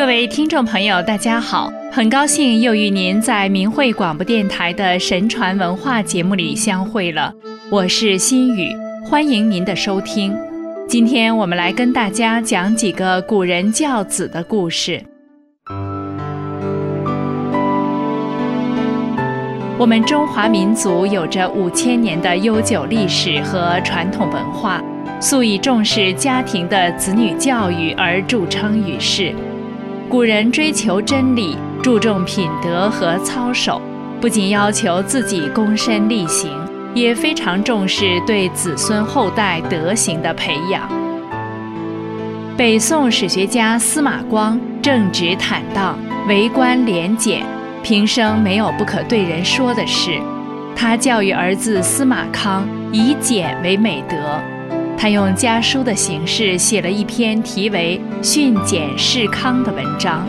各位听众朋友，大家好！很高兴又与您在明慧广播电台的神传文化节目里相会了。我是心雨，欢迎您的收听。今天我们来跟大家讲几个古人教子的故事。我们中华民族有着五千年的悠久历史和传统文化，素以重视家庭的子女教育而著称于世。古人追求真理，注重品德和操守，不仅要求自己躬身力行，也非常重视对子孙后代德行的培养。北宋史学家司马光正直坦荡，为官廉俭，平生没有不可对人说的事。他教育儿子司马康以俭为美德。他用家书的形式写了一篇题为《训俭示康》的文章，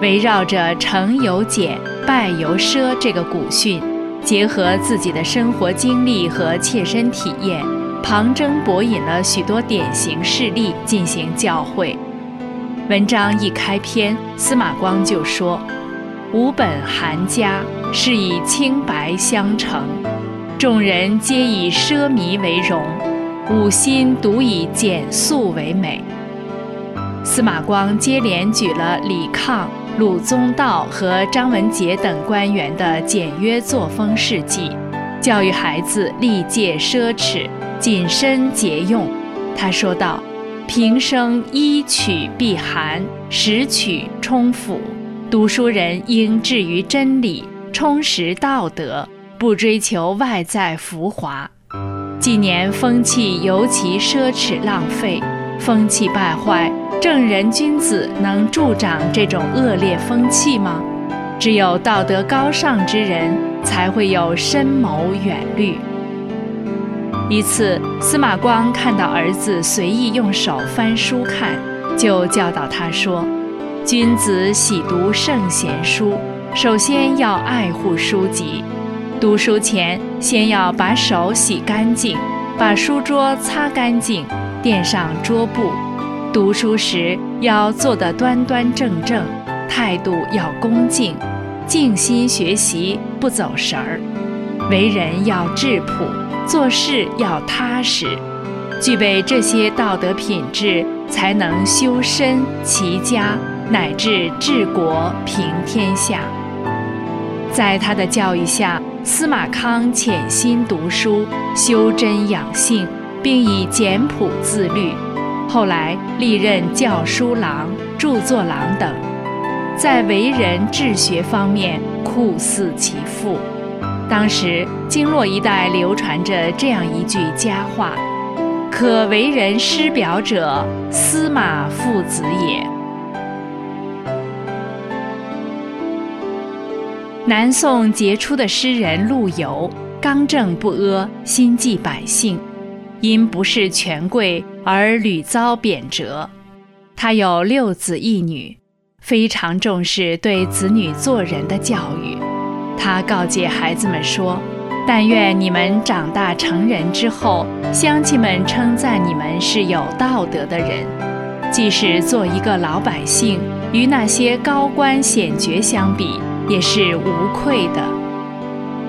围绕着“成由俭，败由奢”这个古训，结合自己的生活经历和切身体验，旁征博引了许多典型事例进行教诲。文章一开篇，司马光就说：“吾本寒家，是以清白相承，众人皆以奢靡为荣。”五心独以简素为美。司马光接连举了李抗、鲁宗道和张文杰等官员的简约作风事迹，教育孩子历戒奢侈、谨慎节用。他说道：“平生衣取避寒，食取充腹。读书人应志于真理，充实道德，不追求外在浮华。”近年风气尤其奢侈浪费，风气败坏，正人君子能助长这种恶劣风气吗？只有道德高尚之人才会有深谋远虑。一次，司马光看到儿子随意用手翻书看，就教导他说：“君子喜读圣贤书，首先要爱护书籍。”读书前，先要把手洗干净，把书桌擦干净，垫上桌布。读书时要坐得端端正正，态度要恭敬，静心学习，不走神儿。为人要质朴，做事要踏实。具备这些道德品质，才能修身齐家，乃至治国平天下。在他的教育下。司马康潜心读书，修真养性，并以简朴自律。后来历任教书郎、著作郎等，在为人治学方面酷似其父。当时经络一带流传着这样一句佳话：“可为人师表者，司马父子也。”南宋杰出的诗人陆游，刚正不阿，心系百姓，因不是权贵而屡遭贬谪。他有六子一女，非常重视对子女做人的教育。他告诫孩子们说：“但愿你们长大成人之后，乡亲们称赞你们是有道德的人，即使做一个老百姓，与那些高官显爵相比。”也是无愧的。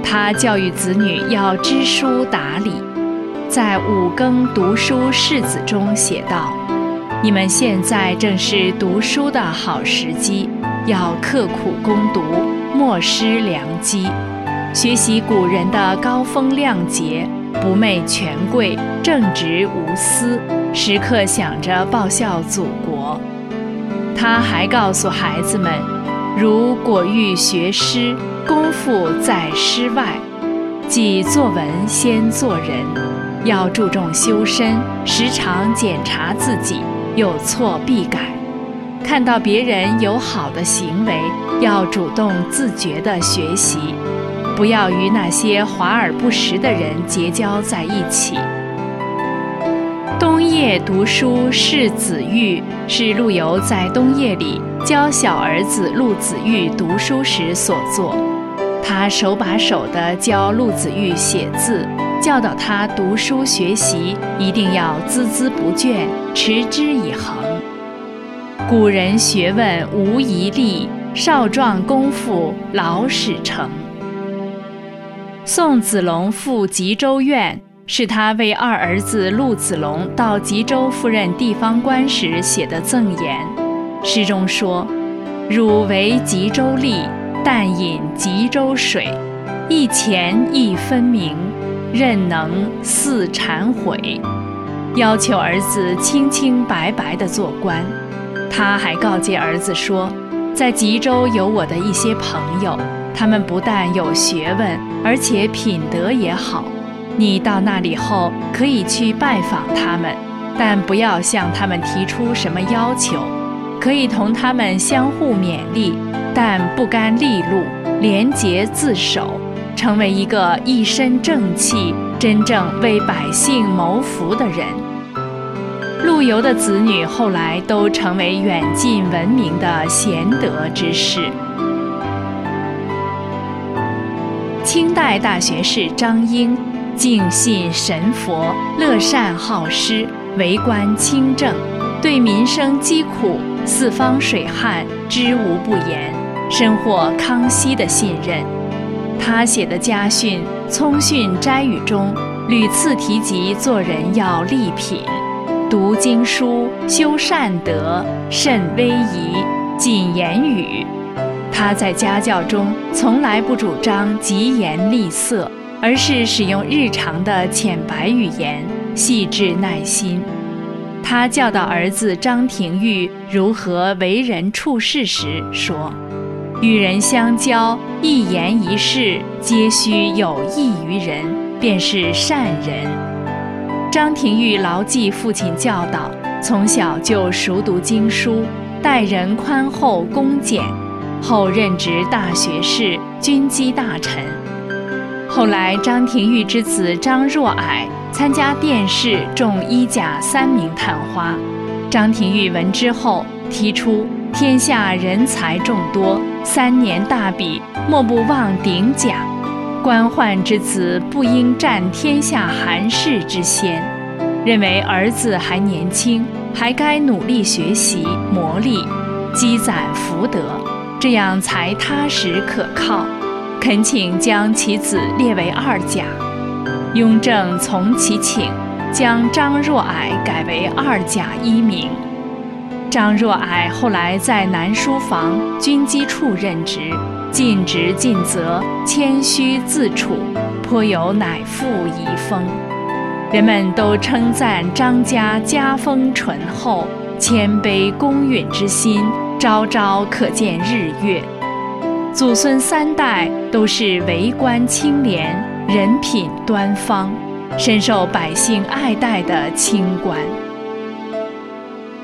他教育子女要知书达理，在五更读书世子中写道：“你们现在正是读书的好时机，要刻苦攻读，莫失良机，学习古人的高风亮节，不媚权贵，正直无私，时刻想着报效祖国。”他还告诉孩子们。如果欲学诗，功夫在诗外，即作文先做人，要注重修身，时常检查自己，有错必改。看到别人有好的行为，要主动自觉地学习，不要与那些华而不实的人结交在一起。冬夜读书是子玉，是陆游在冬夜里。教小儿子陆子玉读书时所作，他手把手地教陆子玉写字，教导他读书学习一定要孜孜不倦，持之以恒。古人学问无遗力，少壮功夫老始成。宋子龙赴吉州院，是他为二儿子陆子龙到吉州赴任地方官时写的赠言。诗中说：“汝为吉州吏，但饮吉州水，一钱一分明，任能似忏悔。”要求儿子清清白白地做官。他还告诫儿子说，在吉州有我的一些朋友，他们不但有学问，而且品德也好。你到那里后可以去拜访他们，但不要向他们提出什么要求，可以同他们相互勉励，但不甘利禄，廉洁自守，成为一个一身正气、真正为百姓谋福的人。陆游的子女后来都成为远近闻名的贤德之士。清代大学士张英，敬信神佛，乐善好施，为官清正，对民生疾苦、四方水旱知无不言，深获康熙的信任。他写的家训《聪训斋语》中，屡次提及做人要立品。读经书，修善德，慎威仪，谨言语。他在家教中从来不主张疾言厉色，而是使用日常的浅白语言，细致耐心。他教导儿子张廷玉如何为人处事时说：“与人相交，一言一事皆须有益于人，便是善人。”张廷玉牢记父亲教导，从小就熟读经书，待人宽厚恭俭，后任职大学士、军机大臣。后来，张廷玉之子张若蔼参加殿试中一甲三名探花，张廷玉闻之后提出：天下人才众多，三年大比，莫不忘顶甲。官宦之子不应占天下寒士之先，认为儿子还年轻，还该努力学习磨砺，积攒福德，这样才踏实可靠。恳请将其子列为二甲。雍正从其请，将张若蔼改为二甲一名。张若蔼后来在南书房军机处任职。尽职尽责，谦虚自处，颇有乃父遗风。人们都称赞张家家风淳厚，谦卑恭允之心，朝朝可见日月。祖孙三代都是为官清廉，人品端方，深受百姓爱戴的清官。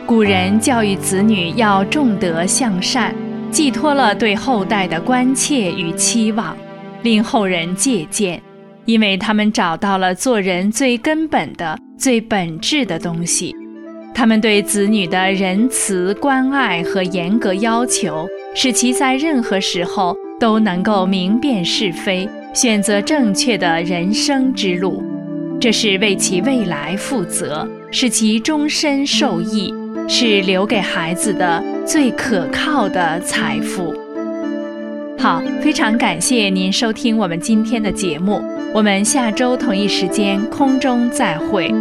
古人教育子女要重德向善。寄托了对后代的关切与期望，令后人借鉴，因为他们找到了做人最根本的、最本质的东西。他们对子女的仁慈、关爱和严格要求，使其在任何时候都能够明辨是非，选择正确的人生之路。这是为其未来负责，使其终身受益。是留给孩子的最可靠的财富。好，非常感谢您收听我们今天的节目，我们下周同一时间空中再会。